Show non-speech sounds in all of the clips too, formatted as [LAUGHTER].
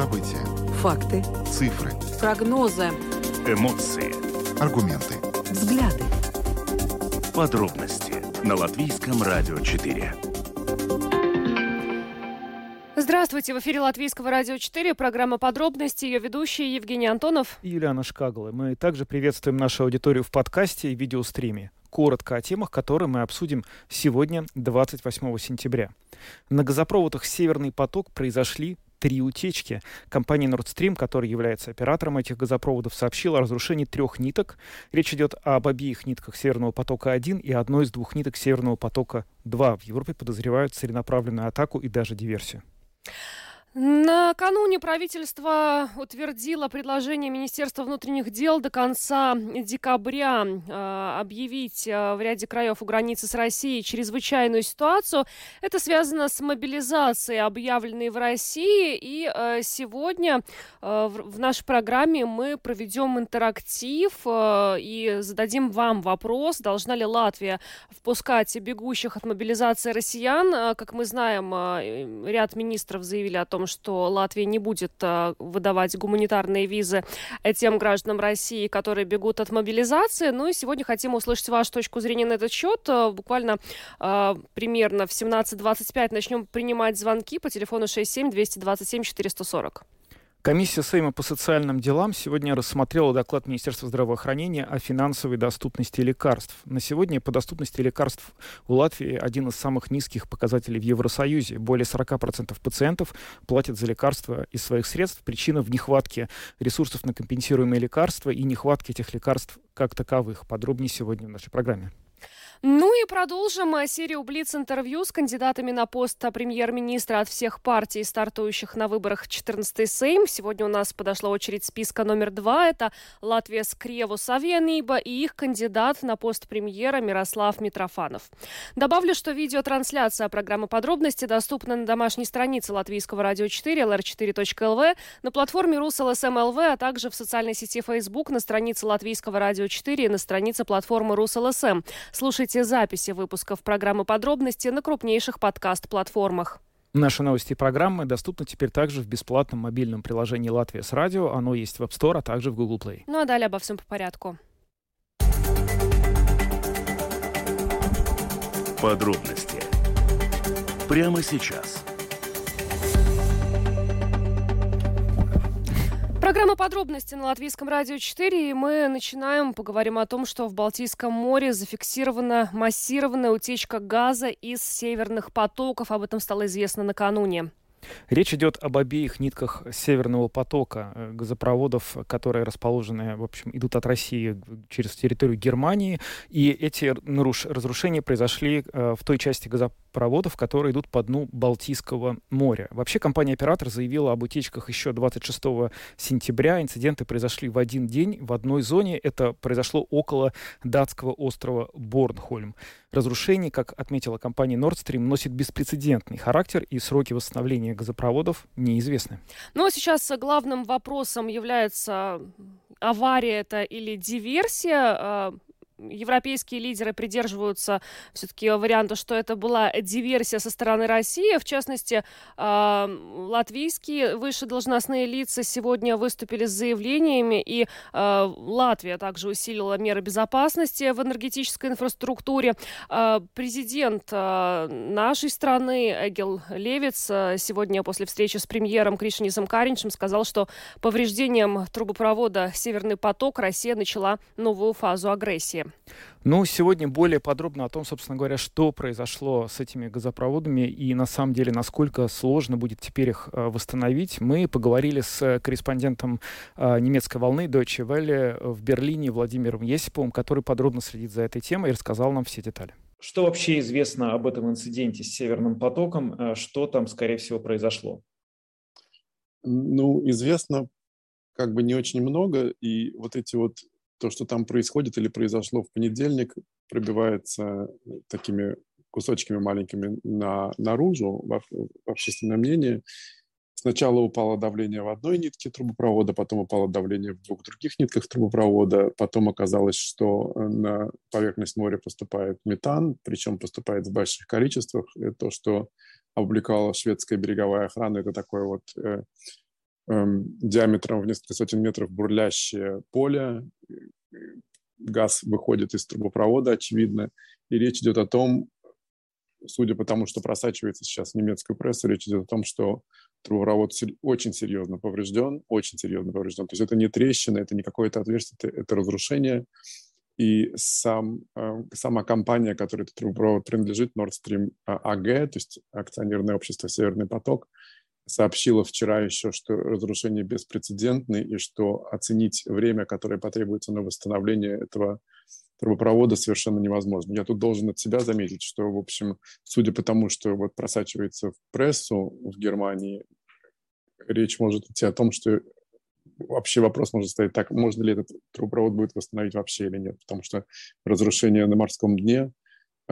События. Факты. Цифры. Прогнозы. Эмоции. Аргументы. Взгляды. Подробности на Латвийском радио 4. Здравствуйте, в эфире Латвийского радио 4, программа «Подробности», ее ведущие Евгений Антонов и Юлиана Шкагала. Мы также приветствуем нашу аудиторию в подкасте и видеостриме. Коротко о темах, которые мы обсудим сегодня, 28 сентября. На газопроводах «Северный поток» произошли три утечки. Компания Nord Stream, которая является оператором этих газопроводов, сообщила о разрушении трех ниток. Речь идет об обеих нитках Северного потока-1 и одной из двух ниток Северного потока-2. В Европе подозревают целенаправленную атаку и даже диверсию. Накануне правительство утвердило предложение Министерства внутренних дел до конца декабря э, объявить э, в ряде краев у границы с Россией чрезвычайную ситуацию. Это связано с мобилизацией, объявленной в России. И э, сегодня э, в, в нашей программе мы проведем интерактив э, и зададим вам вопрос, должна ли Латвия впускать бегущих от мобилизации россиян. Как мы знаем, э, ряд министров заявили о том, том, что Латвия не будет э, выдавать гуманитарные визы тем гражданам России, которые бегут от мобилизации. Ну и сегодня хотим услышать вашу точку зрения на этот счет. Э, буквально э, примерно в 17.25 начнем принимать звонки по телефону 67 227 440. Комиссия Сейма по социальным делам сегодня рассмотрела доклад Министерства здравоохранения о финансовой доступности лекарств. На сегодня по доступности лекарств у Латвии один из самых низких показателей в Евросоюзе. Более 40% пациентов платят за лекарства из своих средств. Причина в нехватке ресурсов на компенсируемые лекарства и нехватке этих лекарств как таковых. Подробнее сегодня в нашей программе. Ну и продолжим э, серию Блиц-интервью с кандидатами на пост премьер-министра от всех партий, стартующих на выборах 14-й Сейм. Сегодня у нас подошла очередь списка номер два. Это Latvijas Krievu savienība и их кандидат на пост премьера Мирослав Митрофанов. Добавлю, что видеотрансляция программы «Подробности» доступна на домашней странице Латвийского радио 4, lr4.lv, на платформе RusLSM.lv, а также в социальной сети Facebook, на странице Латвийского радио 4 и на странице платформы RusLSM. Слушайте Слушайте записи выпусков программы «Подробности» на крупнейших подкаст-платформах. Наши новости и программы доступны теперь также в бесплатном мобильном приложении «Латвия с радио». Оно есть в App Store, а также в Google Play. Ну а далее обо всем по порядку. Подробности прямо сейчас – Программа подробности на Латвийском радио 4, и мы начинаем, поговорим о том, что в Балтийском море зафиксирована массированная утечка газа из северных потоков. Об этом стало известно накануне. Речь идет об обеих нитках Северного потока, э, газопроводов, которые расположены, в общем, идут от России через территорию Германии. И эти разрушения произошли э, в той части газопроводов, которые идут по дну Балтийского моря. Вообще компания-оператор заявила об утечках еще 26 сентября. Инциденты произошли в один день в одной зоне. Это произошло около датского острова Борнхольм. Разрушение, как отметила компания Nord Stream, носит беспрецедентный характер, и сроки восстановления газопроводов неизвестны. Ну а сейчас главным вопросом является авария это или диверсия. А, европейские лидеры придерживаются все-таки варианта, что это была диверсия со стороны России. В частности, латвийские высшие должностные лица сегодня выступили с заявлениями, и э, Латвия также усилила меры безопасности в энергетической инфраструктуре. Э, президент э, нашей страны Эгил Левиц сегодня после встречи с премьером Кришнисом Каринчем сказал, что повреждением трубопровода «Северный поток» Россия начала новую фазу агрессии. Ну, сегодня более подробно о том, собственно говоря, что произошло с этими газопроводами и на самом деле, насколько сложно будет теперь их э, восстановить. Мы поговорили с корреспондентом э, немецкой волны Deutsche Welle в Берлине Владимиром Есиповым, который подробно следит за этой темой и рассказал нам все детали. Что вообще известно об этом инциденте с Северным потоком? Э, что там, скорее всего, произошло? Ну, известно как бы не очень много, и вот эти вот то, что там происходит или произошло в понедельник, пробивается такими кусочками маленькими на, наружу в, в общественное мнение. Сначала упало давление в одной нитке трубопровода, потом упало давление в двух других нитках трубопровода, потом оказалось, что на поверхность моря поступает метан, причем поступает в больших количествах. И то, что опубликовала шведская береговая охрана, это такое вот э, диаметром в несколько сотен метров бурлящее поле, газ выходит из трубопровода, очевидно, и речь идет о том, судя по тому, что просачивается сейчас в немецкую прессу, речь идет о том, что трубопровод очень серьезно поврежден, очень серьезно поврежден. То есть это не трещина, это не какое-то отверстие, это, это разрушение. И сам, э, сама компания, которой этот трубопровод принадлежит, Nord Stream AG, то есть акционерное общество «Северный поток», сообщила вчера еще, что разрушение беспрецедентное и что оценить время, которое потребуется на восстановление этого трубопровода совершенно невозможно. Я тут должен от себя заметить, что, в общем, судя по тому, что вот просачивается в прессу в Германии, речь может идти о том, что вообще вопрос может стоять так, можно ли этот трубопровод будет восстановить вообще или нет, потому что разрушение на морском дне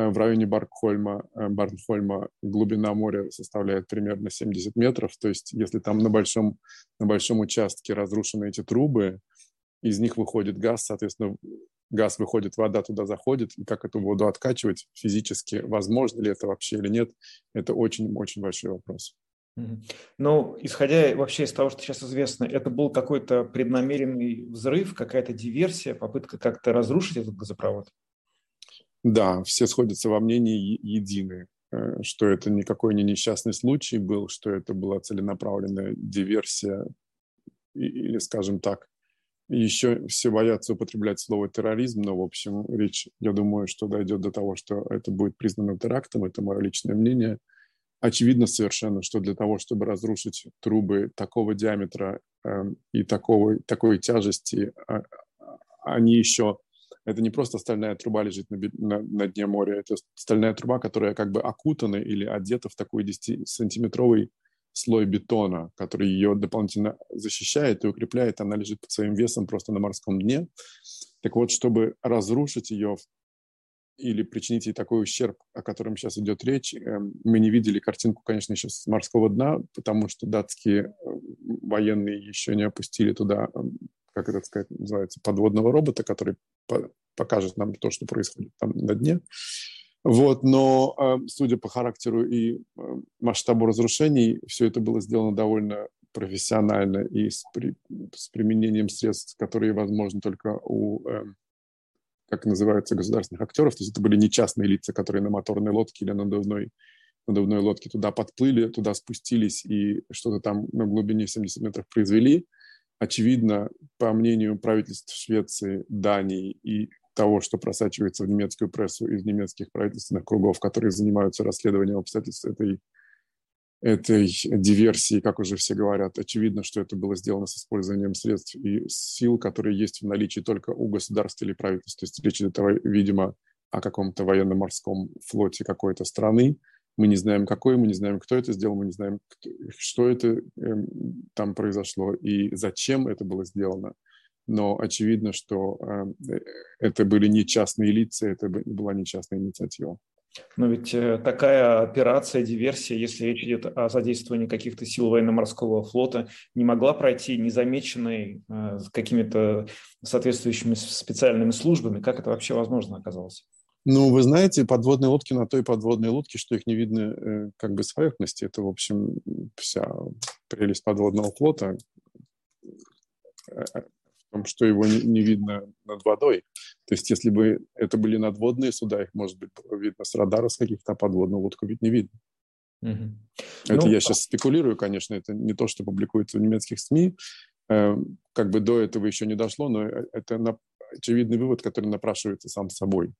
в районе Баркхольма, э, Барнхольма глубина моря составляет примерно 70 метров. То есть если там на большом, на большом участке разрушены эти трубы, из них выходит газ, соответственно, газ выходит, вода туда заходит, и как эту воду откачивать физически, возможно ли это вообще или нет, это очень-очень большой вопрос. Ну, исходя вообще из того, что сейчас известно, это был какой-то преднамеренный взрыв, какая-то диверсия, попытка как-то разрушить этот газопровод? Да, все сходятся во мнении едины, э, что это никакой не несчастный случай был, что это была целенаправленная диверсия или, скажем так, еще все боятся употреблять слово терроризм, но, в общем, речь, я думаю, что дойдет до того, что это будет признано терактом, это мое личное мнение. Очевидно совершенно, что для того, чтобы разрушить трубы такого диаметра э, и такого, такой тяжести, э, они еще это не просто стальная труба лежит на, на, на дне моря, это стальная труба, которая как бы окутана или одета в такой 10-сантиметровый слой бетона, который ее дополнительно защищает и укрепляет. Она лежит под своим весом просто на морском дне. Так вот, чтобы разрушить ее или причинить ей такой ущерб, о котором сейчас идет речь, эм, мы не видели картинку, конечно, еще с морского дна, потому что датские э, военные еще не опустили туда эм, как это сказать, называется, подводного робота, который покажет нам то, что происходит там на дне. Вот, но э, судя по характеру и э, масштабу разрушений, все это было сделано довольно профессионально и с, при, с применением средств, которые возможны только у, э, как называется, государственных актеров. То есть это были не частные лица, которые на моторной лодке или надувной, надувной лодке туда подплыли, туда спустились и что-то там на глубине 70 метров произвели очевидно, по мнению правительств Швеции, Дании и того, что просачивается в немецкую прессу из немецких правительственных кругов, которые занимаются расследованием обстоятельств этой, этой диверсии, как уже все говорят. Очевидно, что это было сделано с использованием средств и сил, которые есть в наличии только у государства или правительства. То есть речь идет, видимо, о каком-то военно-морском флоте какой-то страны, мы не знаем, какой, мы не знаем, кто это сделал, мы не знаем, кто, что это э, там произошло и зачем это было сделано. Но очевидно, что э, это были не частные лица, это была не частная инициатива. Но ведь э, такая операция, диверсия, если речь идет о задействовании каких-то сил военно-морского флота, не могла пройти незамеченной э, какими-то соответствующими специальными службами. Как это вообще возможно оказалось? Ну, вы знаете, подводные лодки на той подводной лодке, что их не видно э, как бы с поверхности. Это, в общем, вся прелесть подводного флота э, в том, что его не, не видно над водой. То есть, если бы это были надводные суда, их, может быть, видно с радара с каких-то, а подводную лодку ведь не видно. Угу. Это ну, я сейчас спекулирую, конечно, это не то, что публикуется в немецких СМИ. Э, как бы до этого еще не дошло, но э, это очевидный вывод, который напрашивается сам собой.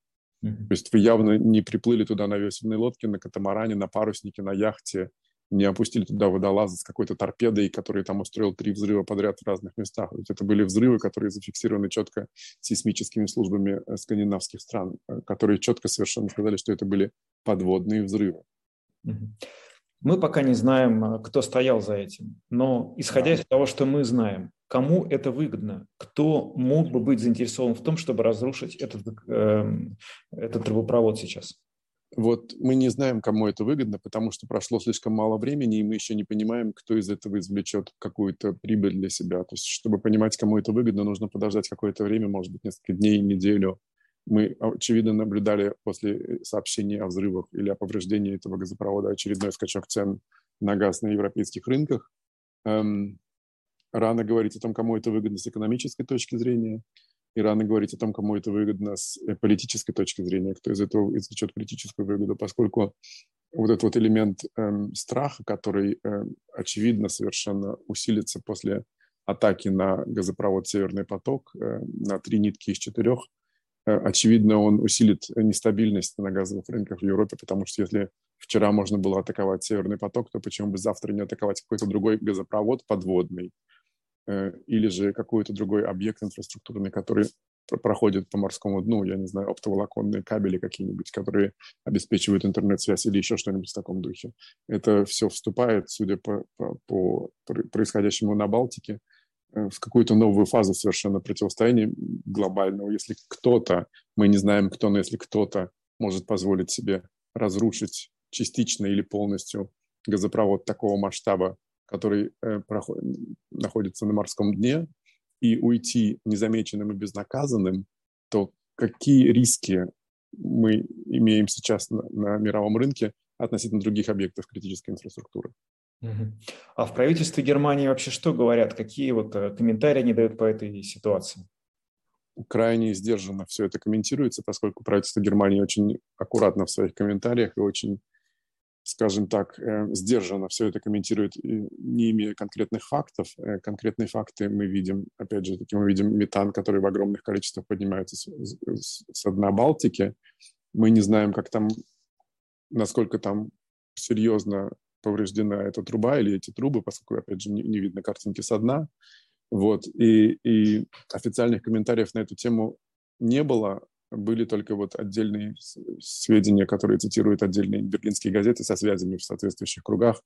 Mm-hmm. То есть вы явно не приплыли туда на весельной лодке, на катамаране, на паруснике, на яхте, не опустили туда водолазы с какой-то торпедой, который там устроил три взрыва подряд в разных местах. Ведь это были взрывы, которые зафиксированы четко сейсмическими службами э, скандинавских стран, э, которые четко совершенно сказали, что это были подводные взрывы. Мы пока не знаем, э, кто стоял за этим, но исходя из того, что мы знаем, кому это выгодно, кто мог бы быть заинтересован в том, чтобы разрушить этот, э, этот трубопровод сейчас? Вот мы не знаем, кому это выгодно, потому что прошло слишком мало времени, и мы еще не понимаем, кто из этого извлечет какую-то прибыль для себя. То есть, чтобы понимать, кому это выгодно, нужно подождать какое-то время, может быть, несколько дней, неделю. Мы, очевидно, наблюдали после сообщений о взрывах или о повреждении этого газопровода очередной скачок цен на газ на европейских рынках. Эм, рано говорить о том, кому это выгодно с экономической точки зрения, и рано говорить о том, кому это выгодно с э, политической точки зрения, кто из этого извлечет политическую выгоду, поскольку вот этот вот элемент эм, страха, который эм, очевидно совершенно усилится после атаки на газопровод «Северный поток» э, на три нитки из четырех, э, очевидно, он усилит нестабильность на газовых рынках в Европе, потому что если вчера можно было атаковать «Северный поток», то почему бы завтра не атаковать какой-то другой газопровод подводный или же какой-то другой объект инфраструктурный, который проходит по морскому дну, я не знаю, оптоволоконные кабели какие-нибудь, которые обеспечивают интернет-связь или еще что-нибудь в таком духе. Это все вступает, судя по, по, по происходящему на Балтике, э, в какую-то новую фазу совершенно противостояния глобального. Если кто-то, мы не знаем кто, но если кто-то может позволить себе разрушить частично или полностью газопровод такого масштаба, который э, проходит, находится на морском дне, и уйти незамеченным и безнаказанным, то какие риски мы имеем сейчас на, на мировом рынке относительно других объектов критической инфраструктуры? А в правительстве Германии вообще что говорят? Какие вот э, комментарии они дают по этой ситуации? Крайне сдержанно все это комментируется, поскольку правительство Германии очень аккуратно в своих комментариях и очень скажем так, э, сдержанно все это комментирует, не имея конкретных фактов. Э, конкретные факты мы видим, опять же, таки мы видим метан, который в огромных количествах поднимается с, с, с дна Балтики. Мы не знаем, как там, насколько там серьезно повреждена эта труба или эти трубы, поскольку, опять же, не, не видно картинки со дна. Вот. И, и официальных комментариев на эту тему не было были только вот отдельные сведения, которые цитируют отдельные берлинские газеты со связями в соответствующих кругах.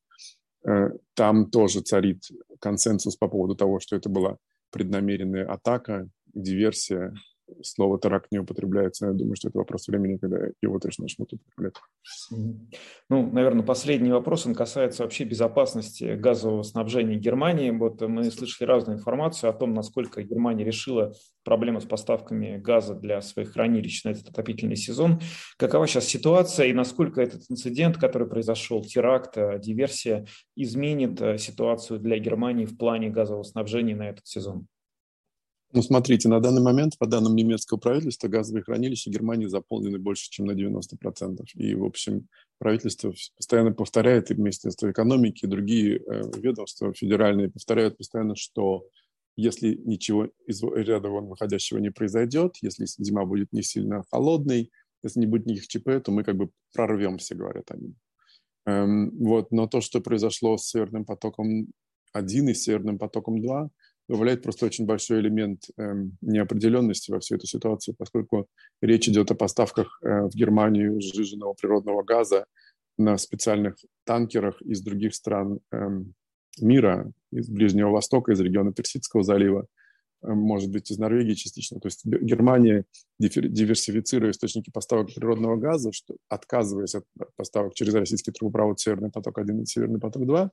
Э, там тоже царит консенсус по поводу того, что это была преднамеренная атака, диверсия, слово «теракт» не употребляется. Я думаю, что это вопрос времени, когда его точно начнут употреблять. Ну, наверное, последний вопрос, он касается вообще безопасности газового снабжения Германии. Вот мы слышали разную информацию о том, насколько Германия решила проблему с поставками газа для своих хранилищ на этот отопительный сезон. Какова сейчас ситуация и насколько этот инцидент, который произошел, теракт, э, диверсия, изменит э, ситуацию для Германии в плане газового снабжения на этот сезон? Ну, смотрите, на данный момент, по данным немецкого правительства, газовые хранилища Германии заполнены больше, чем на 90%. И, в общем, правительство постоянно повторяет, и Министерство экономики, и другие э, ведомства федеральные повторяют постоянно, что если ничего из ряда вон выходящего не произойдет, если зима будет не сильно холодной, если не будет никаких ЧП, то мы как бы прорвемся, говорят они. Эм, вот, но то, что произошло с Северным потоком 1 и Северным потоком 2, добавляет просто очень большой элемент э, неопределенности во всю эту ситуацию, поскольку речь идет о поставках э, в Германию сжиженного природного газа на специальных танкерах из других стран э, мира, из Ближнего Востока, из региона Персидского залива, э, может быть, из Норвегии частично. То есть Германия, диверсифицируя источники поставок природного газа, что, отказываясь от поставок через российский трубопровод «Северный поток-1» и «Северный поток-2»,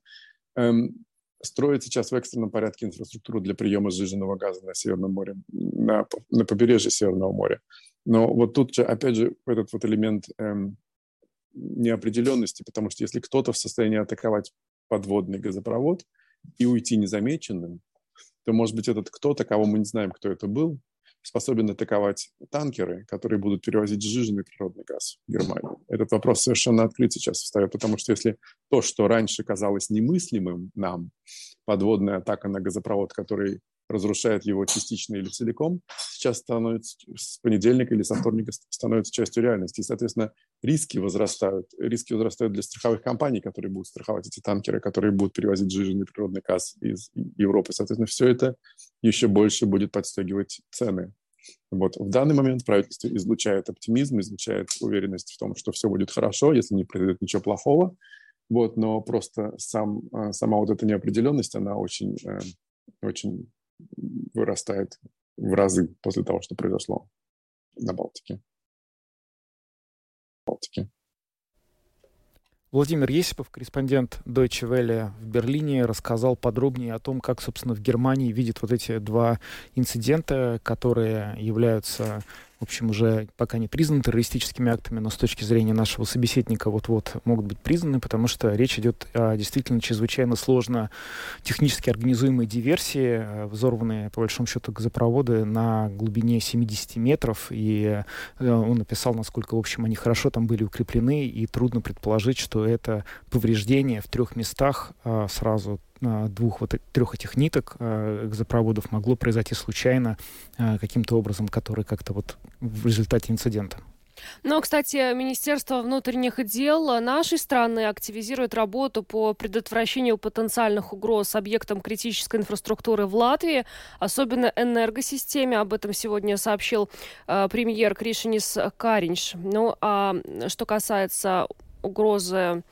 строит сейчас в экстренном порядке инфраструктуру для приема сжиженного газа на Северном море, на, на побережье Северного моря. Но вот тут же, опять же, этот вот элемент эм, неопределенности, потому что если кто-то в состоянии атаковать подводный газопровод и уйти незамеченным, то, может быть, этот кто-то, кого мы не знаем, кто это был, способен атаковать танкеры, которые будут перевозить сжиженный природный газ в Германию. Этот вопрос совершенно открыт сейчас встает, потому что если то, что раньше казалось немыслимым нам, подводная атака на газопровод, который разрушает его частично или целиком, сейчас становится с понедельника или со вторника становится частью реальности. И, соответственно, риски возрастают. Риски возрастают для страховых компаний, которые будут страховать эти танкеры, которые будут перевозить жиженный природный газ из Европы. Соответственно, все это еще больше будет подстегивать цены. Вот. В данный момент правительство излучает оптимизм, излучает уверенность в том, что все будет хорошо, если не произойдет ничего плохого. Вот, но просто сам, а, сама вот эта неопределенность, она очень, э, очень вырастает в разы после того, что произошло на Балтике. Балтике. Владимир Есипов, корреспондент Deutsche Welle в Берлине, рассказал подробнее о том, как, собственно, в Германии видят вот эти два инцидента, которые являются в общем, уже пока не признаны террористическими актами, но с точки зрения нашего собеседника вот-вот могут быть признаны, потому что речь идет о действительно чрезвычайно сложно технически организуемой диверсии, э, взорванные, по большому счету, газопроводы на глубине 70 метров, и э, он написал, насколько, в общем, они хорошо там были укреплены, и трудно предположить, что это повреждение в трех местах а, сразу двух вот трех этих ниток э, газопроводов могло произойти случайно э, каким-то образом, который как-то вот в результате инцидента. Но, кстати, Министерство внутренних дел нашей страны активизирует работу по предотвращению потенциальных угроз объектам критической инфраструктуры в Латвии, особенно энергосистеме. Об этом сегодня сообщил э, премьер Кришинис Каринш. Ну, а что касается угрозы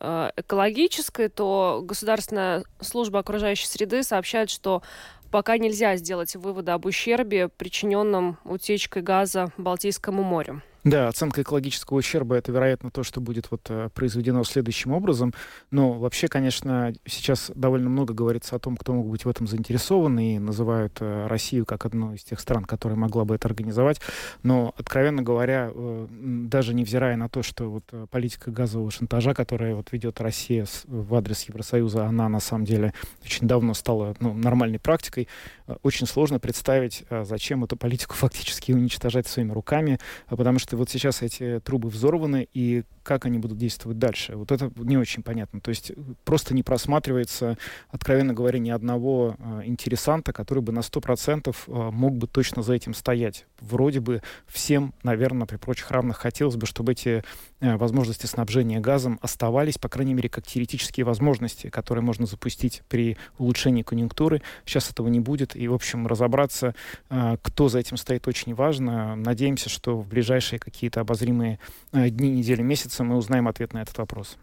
экологической, то Государственная служба окружающей среды сообщает, что пока нельзя сделать выводы об ущербе, причиненном утечкой газа Балтийскому морю. Да, оценка экологического ущерба это, вероятно, то, что будет вот э, произведено следующим образом. Но вообще, конечно, сейчас довольно много говорится о том, кто мог быть в этом заинтересован, и называют э, Россию как одну из тех стран, которая могла бы это организовать. Но, откровенно говоря, э, даже невзирая на то, что вот политика газового шантажа, которая вот ведет Россия в адрес Евросоюза, она на самом деле очень давно стала ну, нормальной практикой, очень сложно представить, зачем эту политику [LAUGHS] фактически уничтожать своими руками, потому что вот сейчас эти трубы взорваны, и как они будут действовать дальше? Вот это не очень понятно. То есть просто не просматривается, откровенно говоря, ни одного э, интересанта, который бы на 100% э, мог бы точно за этим стоять. Вроде бы всем, наверное, при прочих равных хотелось бы, чтобы эти э, возможности снабжения газом оставались, по крайней мере, как теоретические возможности, которые можно запустить при улучшении конъюнктуры. Сейчас этого не будет. И, в общем, разобраться, э, кто за этим стоит, очень важно. Надеемся, что в ближайшие какие-то обозримые э, дни, недели, месяцы мы узнаем ответ на этот вопрос.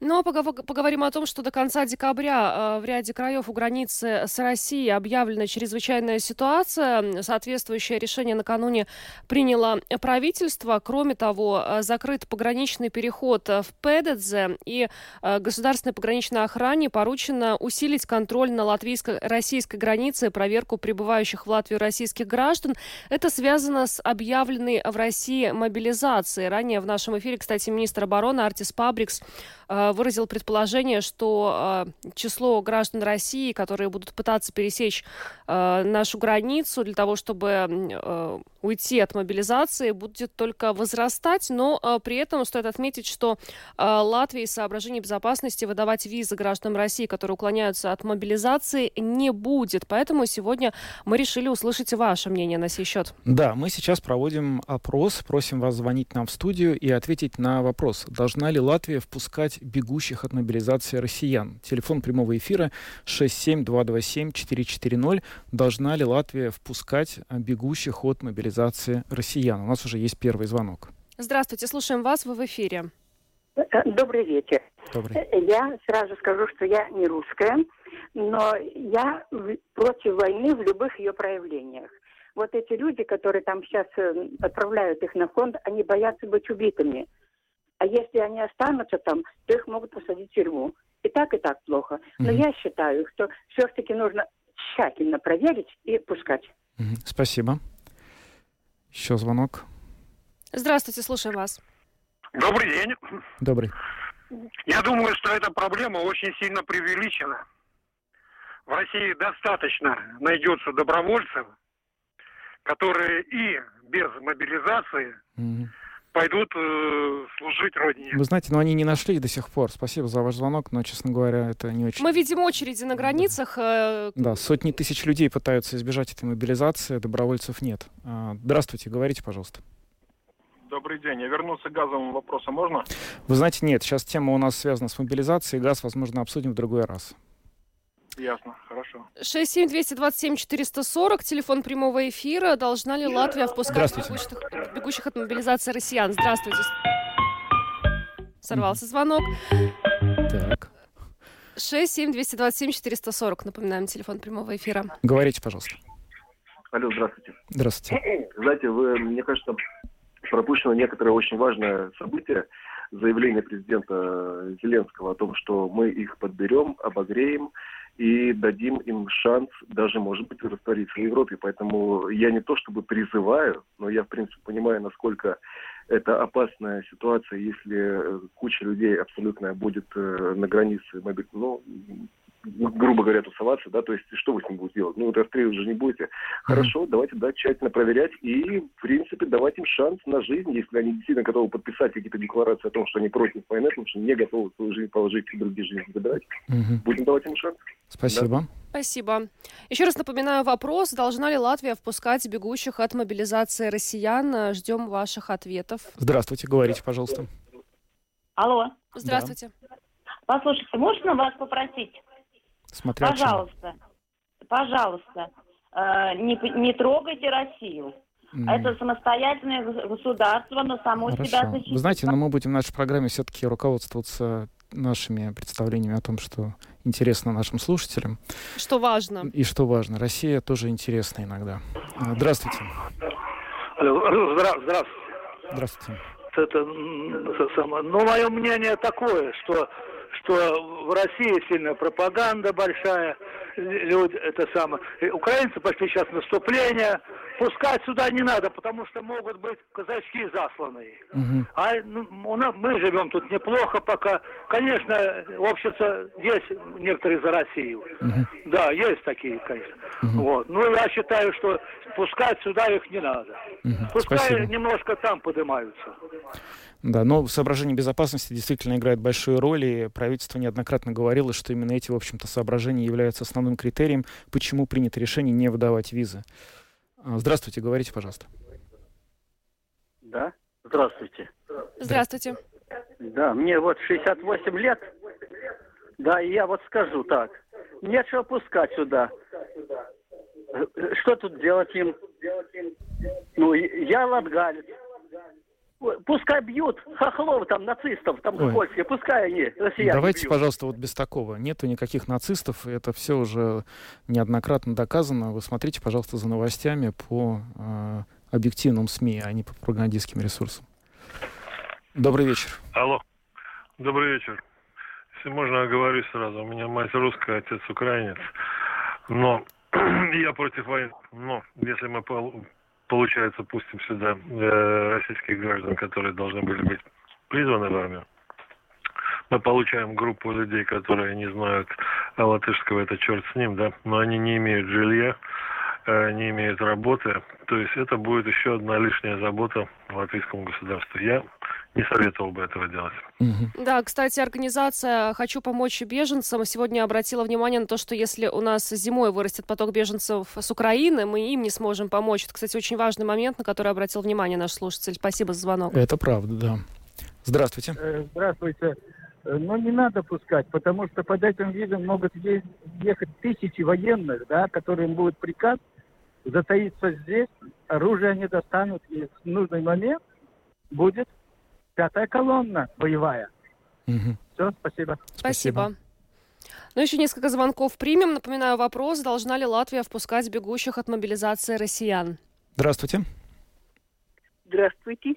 Ну, а поговорим о том, что до конца декабря э, в ряде краев у границы с Россией объявлена чрезвычайная ситуация. Соответствующее решение накануне приняло правительство. Кроме того, э, закрыт пограничный переход в Педедзе, и государственной пограничной охране поручено усилить контроль на латвийско-российской границе и проверку прибывающих в Латвию российских граждан. Это связано с объявленной в России мобилизации. Ранее в нашем эфире, кстати, министр обороны Артис Пабрикс э, выразил предположение, что э, число граждан России, которые будут пытаться пересечь э, нашу границу для того, чтобы уйти от мобилизации, будет только возрастать. Но при этом стоит отметить, что Латвия из соображений безопасности выдавать визы гражданам России, которые уклоняются от мобилизации, не будет. Поэтому сегодня мы решили услышать ваше мнение на сей счет. Да, мы сейчас проводим опрос, просим вас звонить нам в студию и ответить на вопрос, должна ли Латвия впускать бегущих от мобилизации россиян. Телефон прямого эфира 67227-440. Должна ли Латвия впускать бегущих от мобилизации россиян? У нас уже есть первый звонок. Здравствуйте, слушаем вас, вы в эфире. Добрый вечер. Добрый. Я сразу скажу, что я не русская, но я против войны в любых ее проявлениях вот эти люди, которые там сейчас э, отправляют их на фонд, они боятся быть убитыми. А если они останутся там, то их могут посадить в тюрьму. И так, и так плохо. Но mm-hmm. я считаю, что все-таки нужно тщательно проверить и пускать. Mm-hmm. Спасибо. Еще звонок. Здравствуйте, слушаем вас. Добрый день. Добрый. Я думаю, что эта проблема очень сильно преувеличена. В России достаточно найдется добровольцев, которые и без мобилизации угу. Пойдут э, служить родине. Вы знаете, но они не нашли до сих пор. Спасибо за ваш звонок, но, честно говоря, это не очень... Мы видим очереди на границах. Да, э... да сотни тысяч людей пытаются избежать этой мобилизации, добровольцев нет. А, здравствуйте, говорите, пожалуйста. Добрый день. Я вернулся к газовому вопросу, можно? Вы знаете, нет. Сейчас тема у нас связана с мобилизацией. Газ, возможно, обсудим в другой раз. Ясно, хорошо. 67227-440, телефон прямого эфира. Должна ли Латвия впускать бегущих, бегущих от мобилизации россиян? Здравствуйте. Сорвался звонок. Так. 67227-440, напоминаем, телефон прямого эфира. Говорите, пожалуйста. Алло, здравствуйте. Здравствуйте. Знаете, вы, мне кажется, пропущено некоторое очень важное событие, заявление президента Зеленского о том, что мы их подберем, обогреем и дадим им шанс даже, может быть, раствориться в Европе. Поэтому я не то чтобы призываю, но я, в принципе, понимаю, насколько это опасная ситуация, если куча людей абсолютно будет э, на границе, ну, грубо говоря, тусоваться, да, то есть что вы с ним будете делать? Ну, расстрелять же не будете. Хорошо, давайте, да, тщательно проверять и, в принципе, давать им шанс на жизнь, если они действительно готовы подписать какие-то декларации о том, что они против войны, потому что не готовы свою жизнь положить в другие жизни выбирать. Угу. Будем давать им шанс. Спасибо. Да? Спасибо. Еще раз напоминаю вопрос, должна ли Латвия впускать бегущих от мобилизации россиян? Ждем ваших ответов. Здравствуйте, говорите, пожалуйста. Алло. Здравствуйте. Да. Послушайте, можно вас попросить? Смотря пожалуйста, пожалуйста, э, не, не трогайте Россию. Mm. Это самостоятельное государство, но само Хорошо. себя защитит. Вы знаете, но мы будем в нашей программе все-таки руководствоваться нашими представлениями о том, что интересно нашим слушателям. Что важно. И что важно. Россия тоже интересна иногда. А, здравствуйте. Алло, здравствуйте. Здравствуйте. Это, это самое. Ну, мое мнение такое, что что в России сильная пропаганда большая, люди, это самое. Украинцы пошли сейчас наступление, пускать сюда не надо, потому что могут быть казачки засланные. Угу. А ну, у нас, мы живем тут неплохо пока. Конечно, общество есть некоторые за Россию. Угу. Да, есть такие, конечно. Угу. Вот. Ну, я считаю, что пускать сюда их не надо. Угу. Пускай Спасибо. немножко там поднимаются. Да, но соображение безопасности действительно играет большую роль, и правительство неоднократно говорило, что именно эти, в общем-то, соображения являются основным критерием, почему принято решение не выдавать визы. А, здравствуйте, говорите, пожалуйста. Да, здравствуйте. Здравствуйте. Да, мне вот 68 лет. Да, и я вот скажу так. Нечего пускать сюда. Что тут делать им? Ну, я латгалец. Пускай бьют хохлов, там, нацистов, там, Ой. польские, пускай они, россияне Давайте, бьют. пожалуйста, вот без такого. Нету никаких нацистов, это все уже неоднократно доказано. Вы смотрите, пожалуйста, за новостями по э, объективным СМИ, а не по пропагандистским ресурсам. Добрый вечер. Алло. Добрый вечер. Если можно, говорю сразу. У меня мать русская, отец украинец. Но [CLEARS THROAT] я против войны. Но если мы получается, пустим сюда э, российских граждан, которые должны были быть призваны в армию, мы получаем группу людей, которые не знают а латышского, это черт с ним, да, но они не имеют жилья, э, не имеют работы. То есть это будет еще одна лишняя забота латвийскому государству. Я не советовал бы этого делать. Угу. Да, кстати, организация «Хочу помочь беженцам» сегодня обратила внимание на то, что если у нас зимой вырастет поток беженцев с Украины, мы им не сможем помочь. Это, кстати, очень важный момент, на который обратил внимание наш слушатель. Спасибо за звонок. Это правда, да. Здравствуйте. Э, здравствуйте. Э, но не надо пускать, потому что под этим видом могут ехать тысячи военных, да, которым будет приказ затаиться здесь, оружие они достанут, и в нужный момент будет пятая колонна боевая. Угу. Все, спасибо. Спасибо. Ну, еще несколько звонков примем. Напоминаю вопрос, должна ли Латвия впускать бегущих от мобилизации россиян? Здравствуйте. Здравствуйте.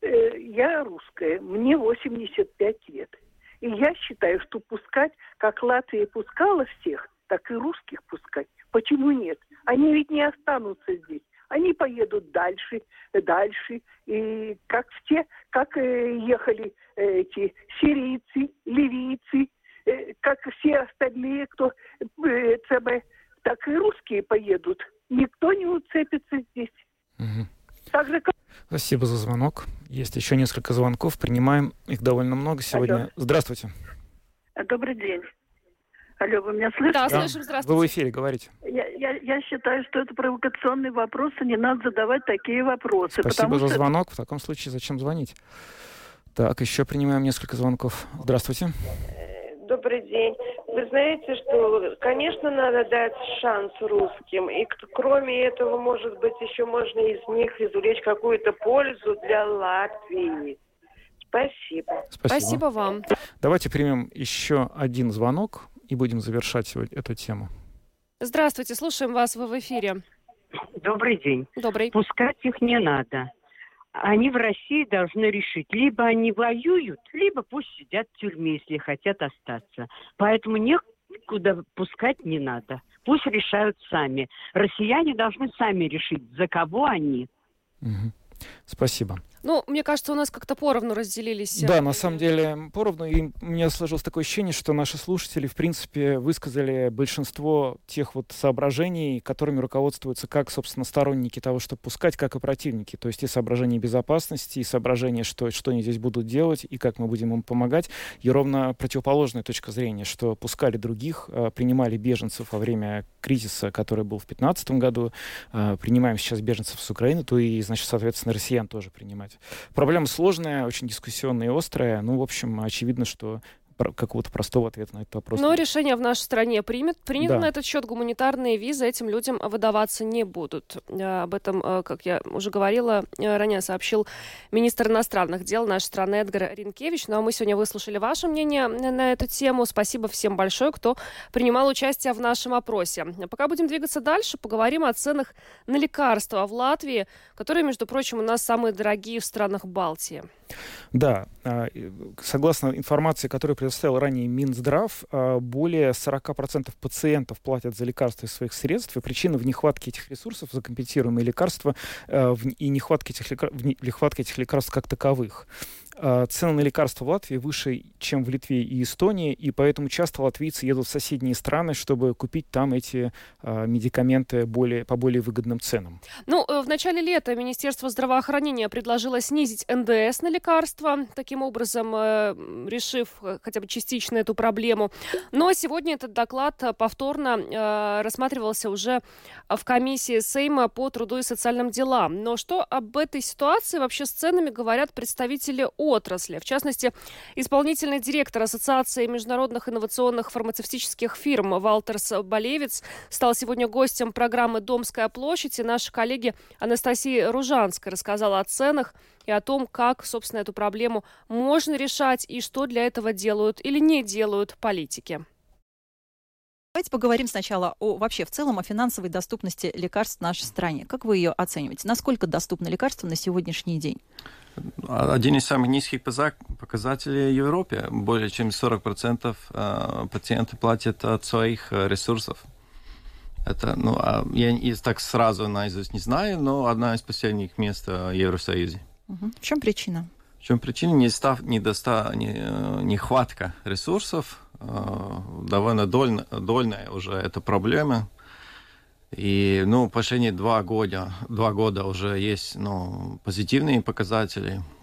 Э, я русская, мне 85 лет. И я считаю, что пускать, как Латвия пускала всех, так и русских пускать. Почему нет? Они ведь не останутся здесь они поедут дальше, дальше. И как все, как э, ехали э, эти сирийцы, ливийцы, э, как все остальные, кто ЦБ, так и русские поедут. Никто не уцепится здесь. Угу. Так же, как... Спасибо за звонок. Есть еще несколько звонков. Принимаем их довольно много сегодня. Алло. Здравствуйте. Добрый день. Алло, вы меня слышите? Да, слышим, здравствуйте. Вы в эфире, говорите. Я, я, я считаю, что это провокационные вопросы, не надо задавать такие вопросы. Спасибо за что... звонок. В таком случае зачем звонить? Так, еще принимаем несколько звонков. Здравствуйте. Добрый день. Вы знаете, что, конечно, надо дать шанс русским. И кроме этого, может быть, еще можно из них извлечь какую-то пользу для Латвии. Спасибо. Спасибо. Спасибо вам. Давайте примем еще один звонок и будем завершать эту тему. Здравствуйте, слушаем вас, вы в эфире. Добрый день. Добрый. Пускать их не надо. Они в России должны решить, либо они воюют, либо пусть сидят в тюрьме, если хотят остаться. Поэтому никуда пускать не надо. Пусть решают сами. Россияне должны сами решить, за кого они. Угу. Спасибо. Ну, мне кажется, у нас как-то поровну разделились. Э, да, на самом деле поровну. И у меня сложилось такое ощущение, что наши слушатели, в принципе, высказали большинство тех вот соображений, которыми руководствуются как, собственно, сторонники того, чтобы пускать, как и противники. То есть и соображения безопасности, и соображения, что, что они здесь будут делать, и как мы будем им помогать. И ровно противоположная точка зрения, что пускали других, э, принимали беженцев во время кризиса, который был в 2015 году, э, принимаем сейчас беженцев с Украины, то и, значит, соответственно, россиян тоже принимать. Проблема сложная, очень дискуссионная и острая. Ну, в общем, очевидно, что какого-то простого ответа на этот вопрос. Но решение в нашей стране примет. Принято да. на этот счет гуманитарные визы этим людям выдаваться не будут. Э, об этом, э, как я уже говорила, э, ранее сообщил министр иностранных дел нашей страны Эдгар Ринкевич. Ну а мы сегодня выслушали ваше мнение на эту тему. Спасибо всем большое, кто принимал участие в нашем опросе. Пока будем двигаться дальше, поговорим о ценах на лекарства в Латвии, которые, между прочим, у нас самые дорогие в странах Балтии. Да, а, согласно информации, которую предоставил ранее Минздрав, а, более 40% пациентов платят за лекарства из своих средств, и причина в нехватке этих ресурсов за компенсируемые лекарства а, и нехватке этих, лекар... нехватке этих лекарств как таковых. А, цены на лекарства в Латвии выше, чем в Литве и Эстонии, и поэтому часто латвийцы едут в соседние страны, чтобы купить там эти э, медикаменты более, по более выгодным ценам. Ну, э, в начале лета Министерство здравоохранения предложило снизить НДС на лекарства, таким образом э, решив э, хотя бы частично эту проблему. Но сегодня этот доклад повторно рассматривался уже в комиссии Сейма по труду и социальным делам. Но что об этой ситуации вообще с ценами говорят представители отрасли. В частности, исполнительный директор Ассоциации международных инновационных фармацевтических фирм Валтерс Болевец стал сегодня гостем программы «Домская площадь». И наша коллеги Анастасия Ружанская рассказала о ценах и о том, как, собственно, эту проблему можно решать и что для этого делают или не делают политики. Давайте поговорим сначала о вообще в целом о финансовой доступности лекарств в нашей стране. Как вы ее оцениваете? Насколько доступны лекарства на сегодняшний день? Один из самых низких показателей в Европе. Более чем 40% э, пациентов платят от своих э, ресурсов. Это, ну, а я так сразу наизусть не знаю, но одна из последних мест в Евросоюзе. В чем причина? В чем причина? Недостав, недоста, не, э, нехватка ресурсов, довольно дольно, дольная уже эта проблема. И, ну, последние два года, два года уже есть, ну, позитивные показатели э,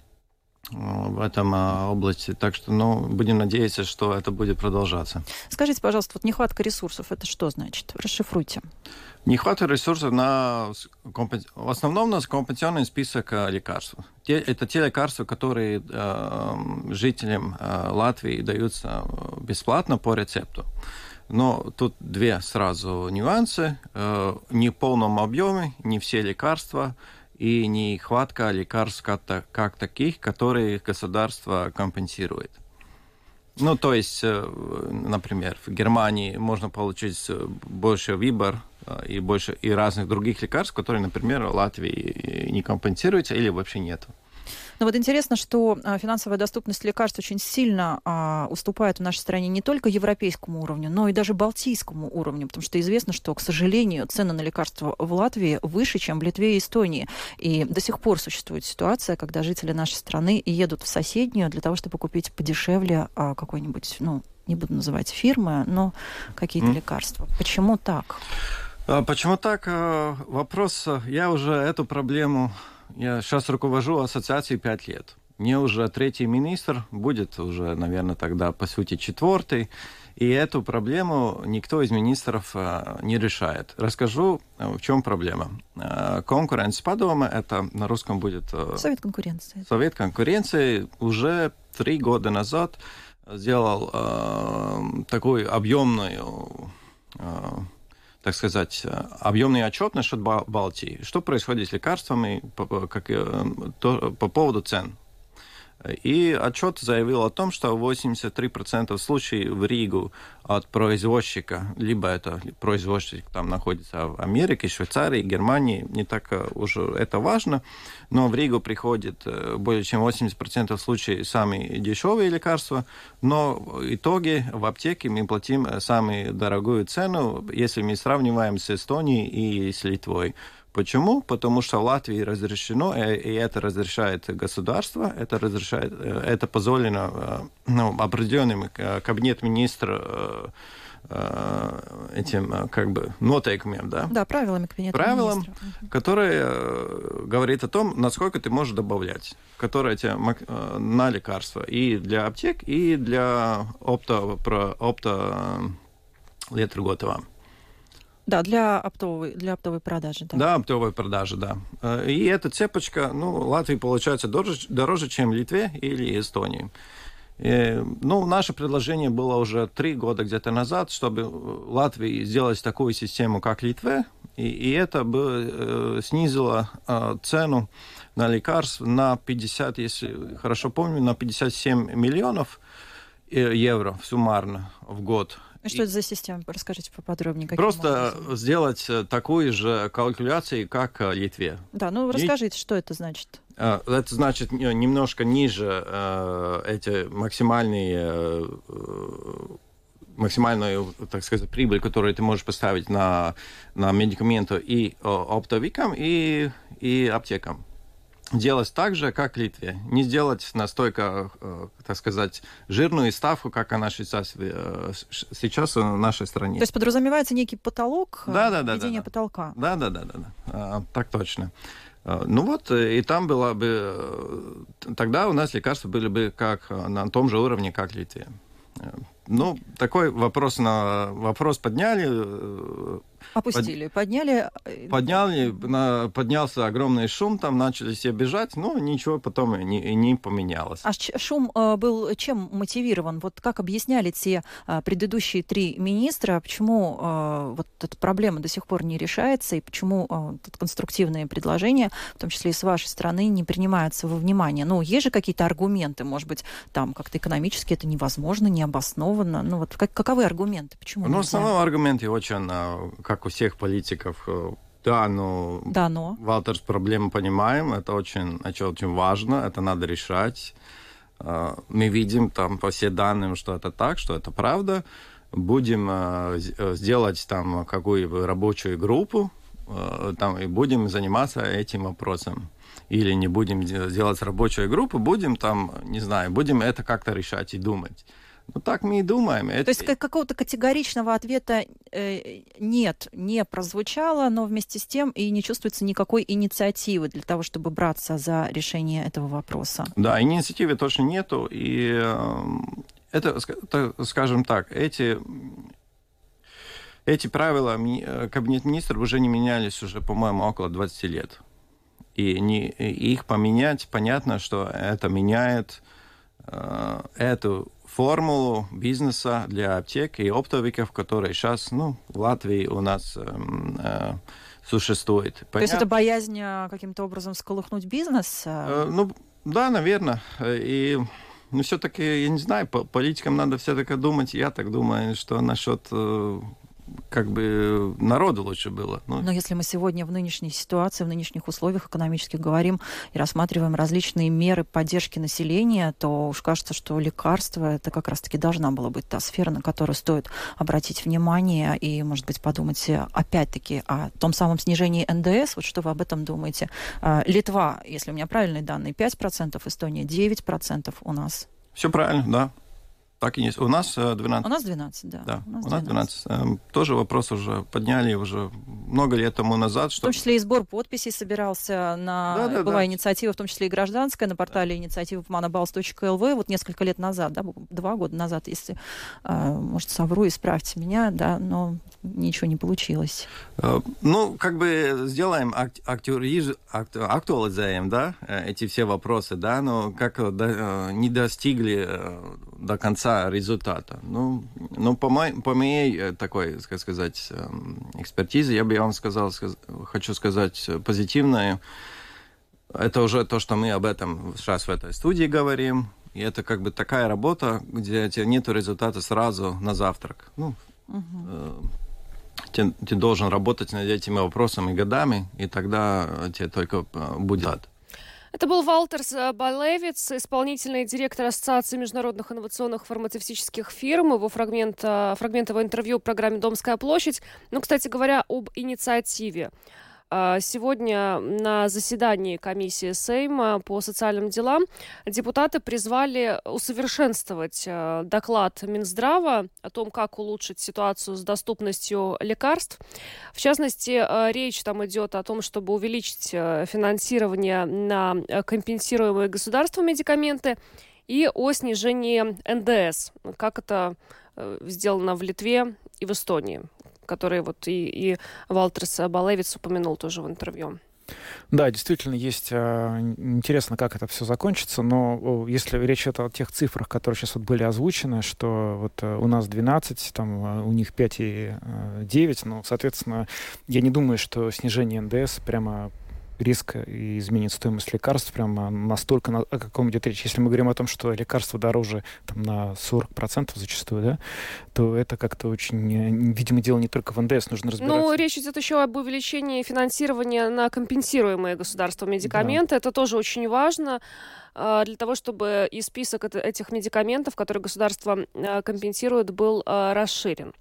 в этом а, области. Так что, ну, будем надеяться, что это будет продолжаться. Скажите, пожалуйста, вот нехватка ресурсов, это что значит? Расшифруйте. Нехватка ресурсов на... В основном у нас компенсационный список э, лекарств. Те, это те лекарства, которые э, жителям э, Латвии даются бесплатно по рецепту. Но тут две сразу нюансы. Э, не в полном объеме, не все лекарства и нехватка лекарств как, как таких, которые государство компенсирует. Ну, то есть, э, например, в Германии можно получить э, больше выбор и больше и разных других лекарств, которые, например, в Латвии не компенсируются или вообще нету. Но вот интересно, что а, финансовая доступность лекарств очень сильно а, уступает в нашей стране не только европейскому уровню, но и даже балтийскому уровню, потому что известно, что, к сожалению, цены на лекарства в Латвии выше, чем в Литве и Эстонии. И до сих пор существует ситуация, когда жители нашей страны едут в соседнюю для того, чтобы купить подешевле а, какой-нибудь, ну, не буду называть фирмы, но какие-то mm. лекарства. Почему так? А, почему так? А, вопрос, я уже эту проблему я сейчас руковожу ассоциацией пять лет. Мне уже третий министр, будет уже, наверное, тогда, по сути, четвертый. И эту проблему никто из министров э, не решает. Расскажу, э, в чем проблема. Э, конкуренция по дому, это на русском будет... Совет конкуренции. Совет конкуренции уже три года назад сделал э, такую объемную э, так сказать, объемный отчет насчет Балтии. Что происходит с лекарствами как, то, по поводу цен? И отчет заявил о том, что 83% случаев в Ригу от производчика, либо это производственник там находится в Америке, Швейцарии, Германии, не так э, уже это важно, но в Ригу приходит э, более чем 80% случаев самые дешевые лекарства, но в итоге в аптеке мы платим самую дорогую цену, если мы сравниваем с Эстонией и с Литвой. Почему? Потому что в Латвии разрешено, э, и это разрешает государство, это разрешает, э, это позволено э, ну, определенным кабинет министра этим как бы нотейками, да? Да, правилами кабинета Правилам, министра. которые говорит о том, насколько ты можешь добавлять, которые тебе на лекарства и для аптек, и для опта, про, опта Летрготова. Да, для оптовой, для оптовой продажи. Да. да, оптовой продажи, да. Э, и эта цепочка, ну, Латвии получается дороже, дороже чем Литве или Эстонии. И, ну, наше предложение было уже три года где-то назад, чтобы Латвии сделать такую систему, как Литве, и, и это бы э, снизило э, цену на лекарств на 50, если хорошо помню, на 57 миллионов э, евро суммарно в год. А что это за система? Расскажите поподробнее. Просто образом? сделать э, такую же калькуляцию, как в Литве. Да, ну расскажите, И... что это значит? Э, это значит немножко ниже э, эти максимальные максимальную, так сказать, прибыль, которую ты можешь поставить на, на медикаменты и оптовикам, и, и аптекам делать так же, как Литве. Не сделать настолько, э, так сказать, жирную ставку, как она сейчас, э, сейчас в нашей стране. То есть подразумевается некий потолок, э, да, да, да, введение да, потолка. Да, да, да, да, да. А, так точно. Ну вот, и там была бы... Тогда у нас лекарства были бы как на том же уровне, как Литве. Ну, такой вопрос на вопрос подняли. Э, Опустили, под... подняли. Э, подняли, на, поднялся огромный шум, там начали все бежать, но ничего потом не, не поменялось. А шум э, был чем мотивирован? Вот как объясняли те э, предыдущие три министра, почему э, вот эта проблема до сих пор не решается, и почему э, конструктивные предложения, в том числе и с вашей стороны, не принимаются во внимание? Ну, есть же какие-то аргументы, может быть, там как-то экономически это невозможно, не обосновано, обоснованно? Ну вот как, каковы аргументы? Почему ну, основной аргумент очень, а, как у всех политиков, э, да, но, да, но. Валтерс проблему понимаем, это очень, это очень важно, это надо решать. А, мы видим там по всем данным, что это так, что это правда. Будем э, сделать там какую рабочую группу, там, и будем заниматься этим вопросом. Или не будем делать рабочую группу, будем там, не знаю, будем это как-то решать и думать. Ну, так мы и думаем. Это... То есть какого-то категоричного ответа э, нет, не прозвучало, но вместе с тем и не чувствуется никакой инициативы для того, чтобы браться за решение этого вопроса. Да, инициативы точно нету. И э, это, скажем так, эти эти правила э, Кабинет министров уже не менялись уже, по-моему, около 20 лет. И, не, их поменять, понятно, что это меняет э, эту формулу бизнеса для аптек и оптовиков, которые сейчас ну, в Латвии у нас э, э, существует. Понятно? То есть это боязнь э, каким-то образом сколыхнуть бизнес? Э, ну, да, наверное. И ну, все-таки, я не знаю, по политикам надо все-таки думать, я так думаю, что насчет э, как бы народу лучше было. Ну. Но если мы сегодня в нынешней ситуации, в нынешних условиях экономических говорим и рассматриваем различные меры поддержки населения, то уж кажется, что лекарства это как раз-таки должна была быть та сфера, на которую стоит обратить внимание и, может быть, подумать опять-таки о том самом снижении НДС. Вот что вы об этом думаете? А, Литва, если у меня правильные данные, 5%, Эстония 9% у нас. Все правильно, да. Так и есть. У нас 12. Э, у нас 12, да. Да, у нас 12. У нас 12. Эм, тоже вопрос уже подняли уже много лет тому назад. Что... В том числе и сбор подписей собирался на... Да, да, Была да. инициатива, в том числе и гражданская, на портале инициативы manabals.lv вот несколько лет назад, да, два года назад, если, э, может, совру, исправьте меня, да, но ничего не получилось. Э, ну, как бы сделаем, актуализируем, да, эти все вопросы, да, но как не достигли до конца конца результата. Ну, ну по, мой, по моей э, такой, как сказать, эм, экспертизе, я бы вам сказал, сказ, хочу сказать позитивное. Это уже то, что мы об этом сейчас в этой студии говорим. И это как бы такая работа, где у тебя нет результата сразу на завтрак. Ну, угу. э, ты, ты должен работать над этими вопросами годами, и тогда тебе только э, будет. Это был Валтерс Балевиц, исполнительный директор Ассоциации международных инновационных фармацевтических фирм. Его фрагмент, э, фрагмент его интервью в программе «Домская площадь». Ну, кстати говоря, об инициативе. А, сегодня на заседании комиссии Сейма по социальным делам депутаты призвали усовершенствовать э, доклад Минздрава о том, как улучшить ситуацию с доступностью лекарств. В частности, э, речь там идет о том, чтобы увеличить э, финансирование на компенсируемые государством медикаменты и о снижении НДС, как это сделано в Литве и в Эстонии которые вот и, и Валтерс Балевиц упомянул тоже в интервью. Да, действительно, есть э, интересно, как это все закончится, но если речь идет о тех цифрах, которые сейчас вот были озвучены, что вот э, у нас 12, там э, у них 5 и 9, ну, соответственно, я не думаю, что снижение НДС прямо резко изменит стоимость лекарств прямо настолько, на, о каком идет речь. Если мы говорим о том, что лекарства дороже там, на 40% зачастую, да, то это как-то очень, видимо, дело не только в НДС, нужно разбираться. Ну, речь идет еще об увеличении финансирования на компенсируемые государством медикаменты. Да. Это тоже очень важно а, для того, чтобы и список этих медикаментов, которые государство а, компенсирует, был расширен.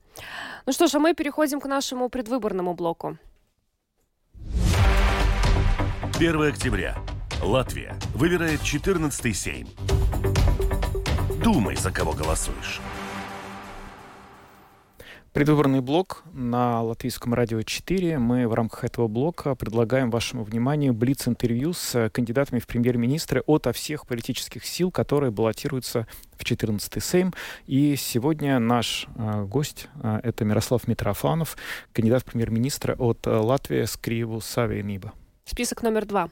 Ну что ж, а мы переходим к нашему предвыборному блоку. 1 октября. Латвия выбирает 14-й Сейм. Думай, за кого голосуешь. Предвыборный блок на Латвийском радио 4. Мы в рамках этого блока предлагаем вашему вниманию блиц-интервью с кандидатами в премьер-министры от всех политических сил, которые баллотируются в 14-й Сейм. И сегодня наш э, гость э, это Мирослав Митрофанов, кандидат в премьер-министра от э, Латвии Скриву Савиениба. Список номер два.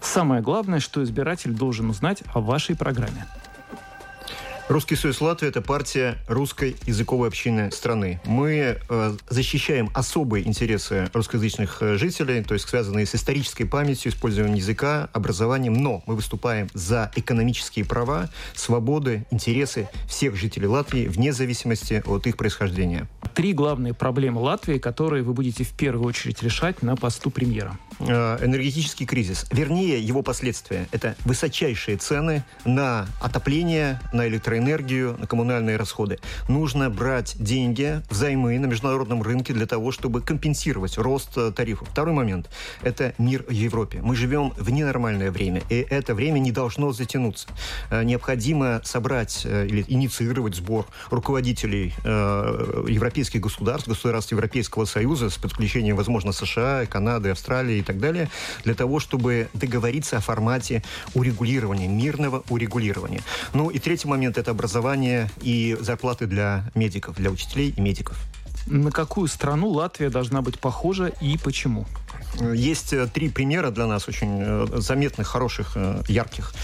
Самое главное, что избиратель должен узнать о вашей программе. Русский союз Латвии – это партия русской языковой общины страны. Мы э, защищаем особые интересы русскоязычных э, жителей, то есть связанные с исторической памятью, использованием языка, образованием, но мы выступаем за экономические права, свободы, интересы всех жителей Латвии вне зависимости от их происхождения. Три главные проблемы Латвии, которые вы будете в первую очередь решать на посту премьера. Э, энергетический кризис. Вернее, его последствия. Это высочайшие цены на отопление, на электроэнергию, электроэнергию, на коммунальные расходы. Нужно брать деньги, взаймы на международном рынке для того, чтобы компенсировать рост э, тарифов. Второй момент – это мир в Европе. Мы живем в ненормальное время, и это время не должно затянуться. Э, необходимо собрать э, или инициировать сбор руководителей европейских государств, государств Европейского Союза с подключением, возможно, США, Канады, Австралии и так далее, для того, чтобы договориться о формате урегулирования, мирного урегулирования. Ну и третий момент – это это образование и зарплаты для медиков, для учителей и медиков. На какую страну Латвия должна быть похожа и почему? Есть э, три примера для нас очень э, заметных, хороших, э, ярких.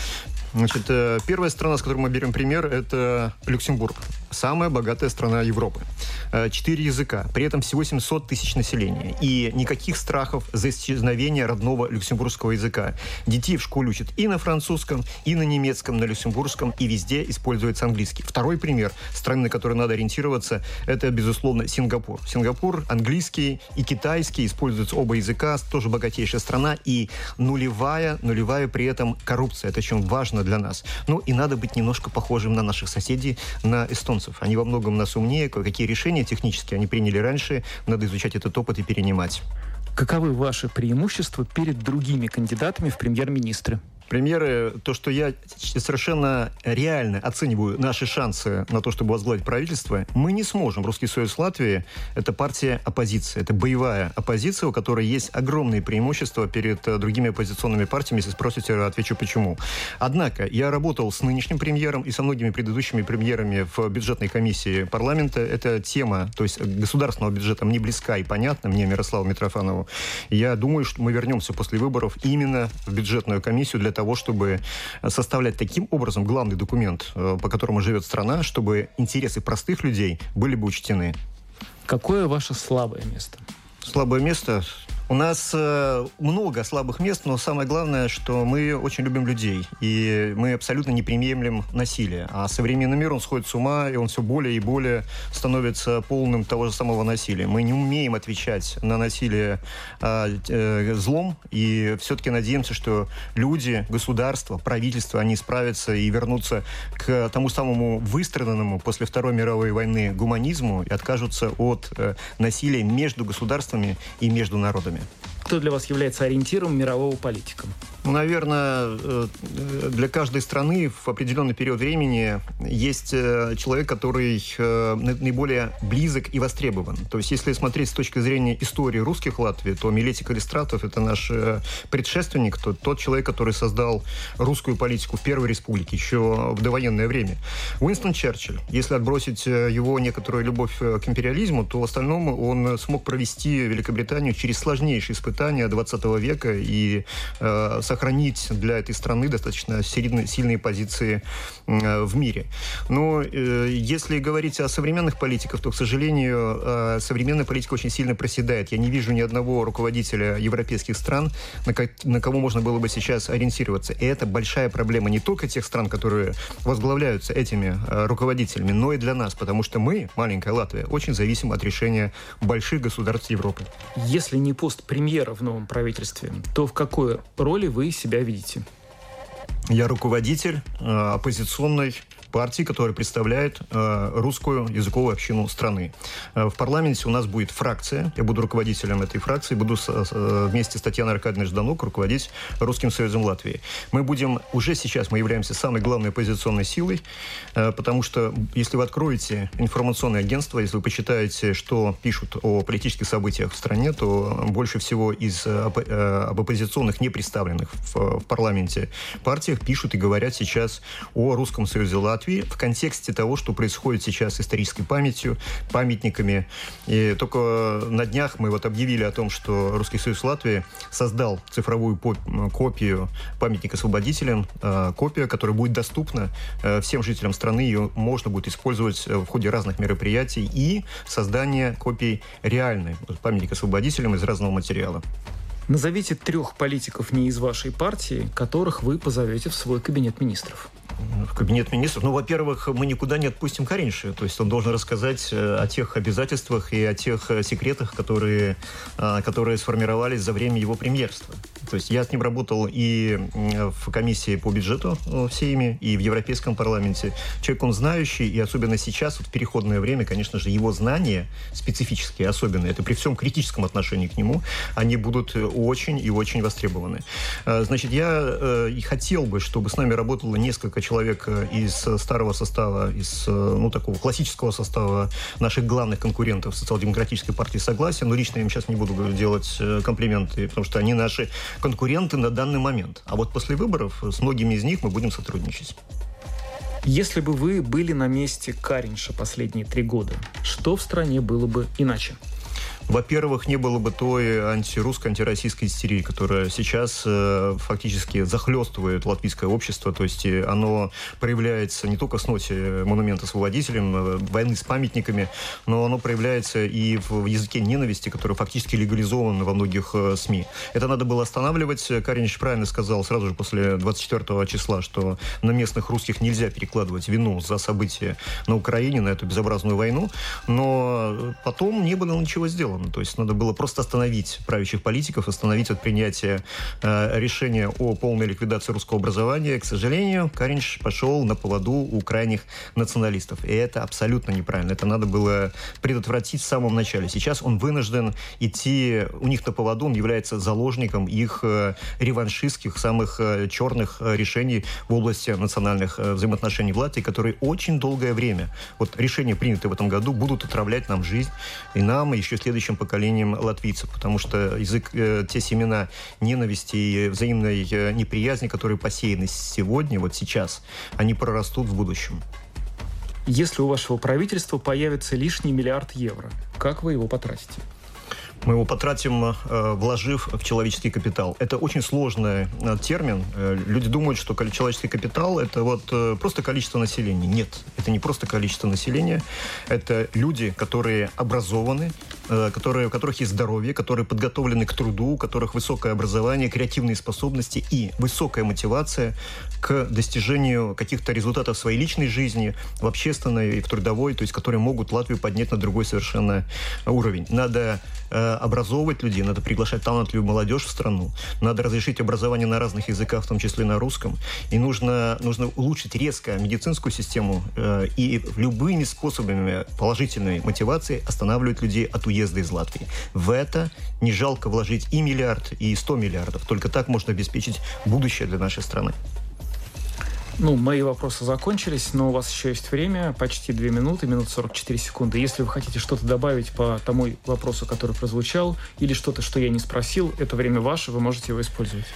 Значит, первая страна, с которой мы берем пример, это Люксембург самая богатая страна Европы. Э, четыре языка, при этом всего 700 тысяч населения. И никаких страхов за исчезновение родного люксембургского языка. Детей в школе учат и на французском, и на немецком, на люксембургском, и везде используется английский. Второй пример страны, на которую надо ориентироваться, это, безусловно, Сингапур. Сингапур, английский и китайский используются оба языка, тоже богатейшая страна, и нулевая, нулевая при этом коррупция. Это очень важно для нас. Ну и надо быть немножко похожим на наших соседей, на эстонцев японцев. Они во многом нас умнее, какие решения технические они приняли раньше, надо изучать этот опыт и перенимать. Каковы ваши преимущества перед другими кандидатами в премьер-министры? Примеры, то, что я совершенно реально оцениваю наши шансы на то, чтобы возглавить правительство, мы не сможем. Русский Союз Латвии – это партия оппозиции, это боевая оппозиция, у которой есть огромные преимущества перед э, другими оппозиционными партиями. Если спросите, отвечу почему. Однако, я работал с нынешним премьером и со многими предыдущими премьерами в бюджетной комиссии парламента. Эта тема, то есть государственного бюджета, мне близка и понятна, мне, Мирославу Митрофанову. Я думаю, что мы вернемся после выборов именно в бюджетную комиссию для того, того, чтобы составлять таким образом главный документ, э, по которому живет страна, чтобы интересы простых людей были бы учтены. Какое ваше слабое место? Слабое место у нас э, много слабых мест, но самое главное, что мы очень любим людей, и мы абсолютно не приемлем насилие. А современный мир, он сходит с ума, и он все более и более становится полным того же самого насилия. Мы не умеем отвечать на насилие э, э, злом, и все-таки надеемся, что люди, государство, правительство, они справятся и вернутся к тому самому выстраданному после Второй мировой войны гуманизму и откажутся от э, насилия между государствами и между народами выборами. Кто для вас является ориентиром мирового политика? Ну, наверное, э, для каждой страны в определенный период времени есть э, человек, который э, наиболее близок и востребован. То есть, если смотреть с точки зрения истории русских Латвии, то Милетик Калистратов – это наш предшественник, то, тот человек, который создал русскую политику в Первой Республике еще в довоенное время. Уинстон Черчилль, если отбросить его некоторую любовь к империализму, то в остальном он смог провести Великобританию через сложнейшие испытания 20 века и э, сохранить для этой страны достаточно сильные, сильные позиции в мире. Но э, если говорить о современных политиках, то, к сожалению, э, современная политика очень сильно проседает. Я не вижу ни одного руководителя европейских стран, на, на кого можно было бы сейчас ориентироваться. И это большая проблема не только тех стран, которые возглавляются этими э, руководителями, но и для нас, потому что мы, маленькая Латвия, очень зависим от решения больших государств Европы. Если не пост премьера в новом правительстве, то в какой роли вы себя видите? Я руководитель э, оппозиционной партии, которая представляет э, русскую языковую общину страны. Э, в парламенте у нас будет фракция. Я буду руководителем этой фракции. Буду вместе с Татьяной Аркадьевной Жданук руководить Русским Союзом Латвии. Мы будем, уже сейчас мы являемся самой главной оппозиционной силой, потому что если вы откроете информационное агентство, если вы почитаете, что пишут о политических событиях в стране, то больше всего из об оппозиционных не представленных в, парламенте партиях пишут и говорят сейчас о Русском Союзе Латвии, Латвии в контексте того, что происходит сейчас с исторической памятью, памятниками. И только на днях мы вот объявили о том, что Русский Союз Латвии создал цифровую копию памятника освободителям, э, копия, которая будет доступна э, всем жителям страны. Ее можно будет использовать э, в ходе разных мероприятий и создание копий реальной памятника освободителям из разного материала. Назовите трех политиков не из вашей партии, которых вы позовете в свой кабинет министров в кабинет министров. Ну, во-первых, мы никуда не отпустим Каринша. То есть он должен рассказать э, о тех обязательствах и о тех э, секретах, которые, э, которые сформировались за время его премьерства. То есть я с ним работал и в комиссии по бюджету в Сейме, и в Европейском парламенте. Человек он знающий, и особенно сейчас, вот в переходное время, конечно же, его знания специфические, особенные, это при всем критическом отношении к нему, они будут очень и очень востребованы. Значит, я и хотел бы, чтобы с нами работало несколько человек из старого состава, из ну, такого классического состава наших главных конкурентов социал-демократической партии Согласия, но лично я им сейчас не буду делать комплименты, потому что они наши конкуренты на данный момент. А вот после выборов с многими из них мы будем сотрудничать. Если бы вы были на месте Каринша последние три года, что в стране было бы иначе? Во-первых, не было бы той антирусской, антироссийской истерии, которая сейчас э, фактически захлестывает латвийское общество. То есть э, оно проявляется не только в сносе монумента освободителям, э, войны с памятниками, но оно проявляется и в языке ненависти, который фактически легализован во многих э, СМИ. Это надо было останавливать. Каринич правильно сказал сразу же после 24 числа, что на местных русских нельзя перекладывать вину за события на Украине, на эту безобразную войну. Но потом не было ничего сделано сделано. То есть надо было просто остановить правящих политиков, остановить от принятия э, решения о полной ликвидации русского образования. К сожалению, Каринч пошел на поводу у крайних националистов. И это абсолютно неправильно. Это надо было предотвратить в самом начале. Сейчас он вынужден идти у них на поводу, он является заложником их э, реваншистских, самых э, черных э, решений в области национальных э, взаимоотношений в Латвии, которые очень долгое время, вот решения, принятые в этом году, будут отравлять нам жизнь, и нам, и еще следующим следующим поколением латвийцев, потому что язык, э, те семена ненависти и взаимной э, неприязни, которые посеяны сегодня, вот сейчас, они прорастут в будущем. Если у вашего правительства появится лишний миллиард евро, как вы его потратите? Мы его потратим, э, вложив в человеческий капитал. Это очень сложный э, термин. Э, люди думают, что человеческий капитал – это вот просто количество населения. Нет, это не просто количество населения. Это люди, которые образованы, которые, у которых есть здоровье, которые подготовлены к труду, у которых высокое образование, креативные способности и высокая мотивация к достижению каких-то результатов своей личной жизни, в общественной и в трудовой, то есть которые могут Латвию поднять на другой совершенно уровень. Надо Э, образовывать людей, надо приглашать талантливую молодежь в страну, надо разрешить образование на разных языках, в том числе на русском, и нужно, нужно улучшить резко медицинскую систему э, и любыми способами положительной мотивации останавливать людей от уезда из Латвии. В это не жалко вложить и миллиард, и сто миллиардов. Только так можно обеспечить будущее для нашей страны. Ну, мои вопросы закончились, но у вас еще есть время, почти 2 минуты, минут 44 секунды. Если вы хотите что-то добавить по тому вопросу, который прозвучал, или что-то, что я не спросил, это время ваше, вы можете его использовать.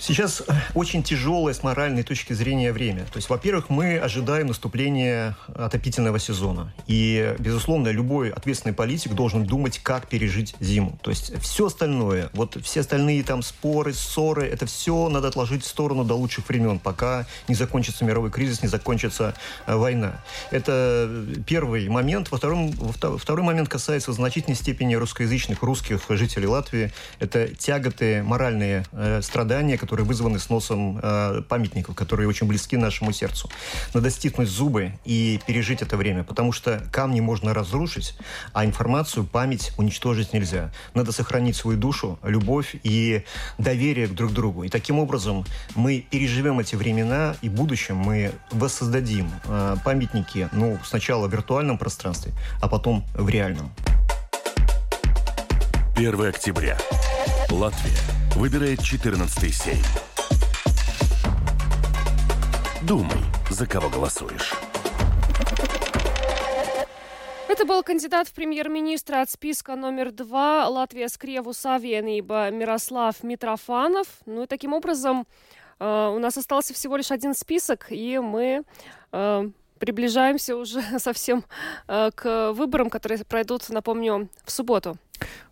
Сейчас э, очень тяжелое с моральной точки зрения время. То есть, во-первых, мы ожидаем наступления отопительного сезона. И, безусловно, любой ответственный политик должен думать, как пережить зиму. То есть все остальное, вот все остальные там споры, ссоры, это все надо отложить в сторону до лучших времен, пока не закончится мировой кризис, не закончится э, война. Это первый момент. Во втором, второй момент касается в значительной степени русскоязычных, русских жителей Латвии. Это тяготы, моральные э, страдания, которые вызваны сносом э, памятников, которые очень близки нашему сердцу. Надо стиснуть зубы и пережить это время, потому что камни можно разрушить, а информацию, память уничтожить нельзя. Надо сохранить свою душу, любовь и доверие к друг другу. И таким образом мы переживем эти времена, и в будущем мы воссоздадим э, памятники, ну, сначала в виртуальном пространстве, а потом в реальном. 1 октября. Латвия выбирает 14-й сейм. Думай, за кого голосуешь. Это был кандидат в премьер-министра от списка номер два Латвия Скреву Савиенība Мирослав Митрофанов. Ну и таким образом э, у нас остался всего лишь один список, и мы э, приближаемся уже [LAUGHS] совсем э, к выборам, которые пройдут, напомню, в субботу.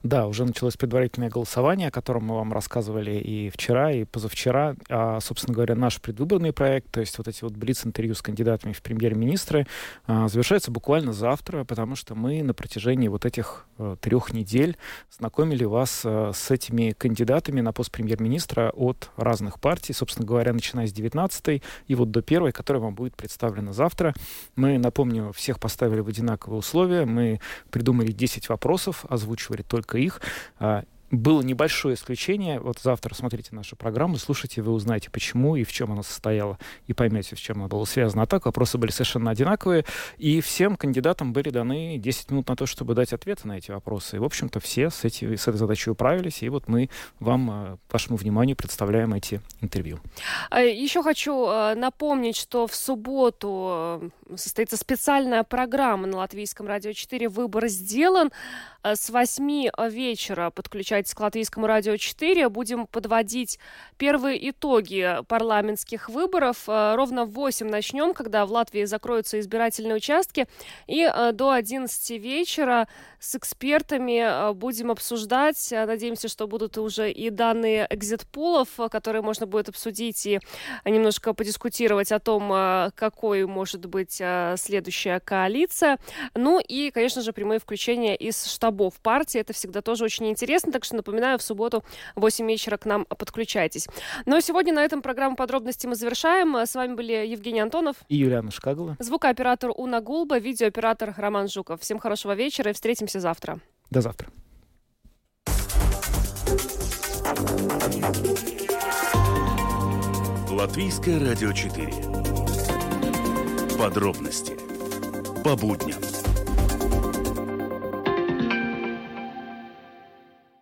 Да, уже началось предварительное голосование, о котором мы вам рассказывали и вчера, и позавчера. А, собственно говоря, наш предвыборный проект, то есть вот эти вот блиц-интервью с кандидатами в премьер-министры, а, завершается буквально завтра, потому что мы на протяжении вот этих а, трех недель знакомили вас а, с этими кандидатами на пост премьер-министра от разных партий, собственно говоря, начиная с 19 и вот до первой, которая вам будет представлена завтра. Мы, напомню, всех поставили в одинаковые условия, мы придумали 10 вопросов, озвучивали только их. Было небольшое исключение. Вот завтра смотрите нашу программу, слушайте, вы узнаете, почему и в чем она состояла, и поймете, с чем она была связана. А так вопросы были совершенно одинаковые, и всем кандидатам были даны 10 минут на то, чтобы дать ответы на эти вопросы. И, в общем-то, все с, эти, с этой задачей управились, и вот мы вам, э, вашему вниманию, представляем эти интервью. А, Еще хочу э, напомнить, что в субботу э, состоится специальная программа на Латвийском радио 4 «Выбор сделан». С 8 вечера подключайтесь возвращайтесь к Латвийскому радио 4. Будем подводить первые итоги парламентских выборов. Э, ровно в 8 начнем, когда в Латвии закроются избирательные участки. И э, до 11 вечера с экспертами э, будем обсуждать. Надеемся, что будут уже и данные экзит-пулов, которые можно будет обсудить и немножко подискутировать о том, какой может быть следующая коалиция. Ну и, конечно же, прямые включения из штабов партии. Это всегда тоже очень интересно. Так что напоминаю, в субботу в 8 вечера к нам подключайтесь. Ну а сегодня на этом программу подробности мы завершаем. С вами были Евгений Антонов и Юлиана Шкагова. Звукооператор Уна Гулба, видеооператор Роман Жуков. Всем хорошего вечера и встретимся завтра. До завтра. Латвийское радио 4. Подробности по будням.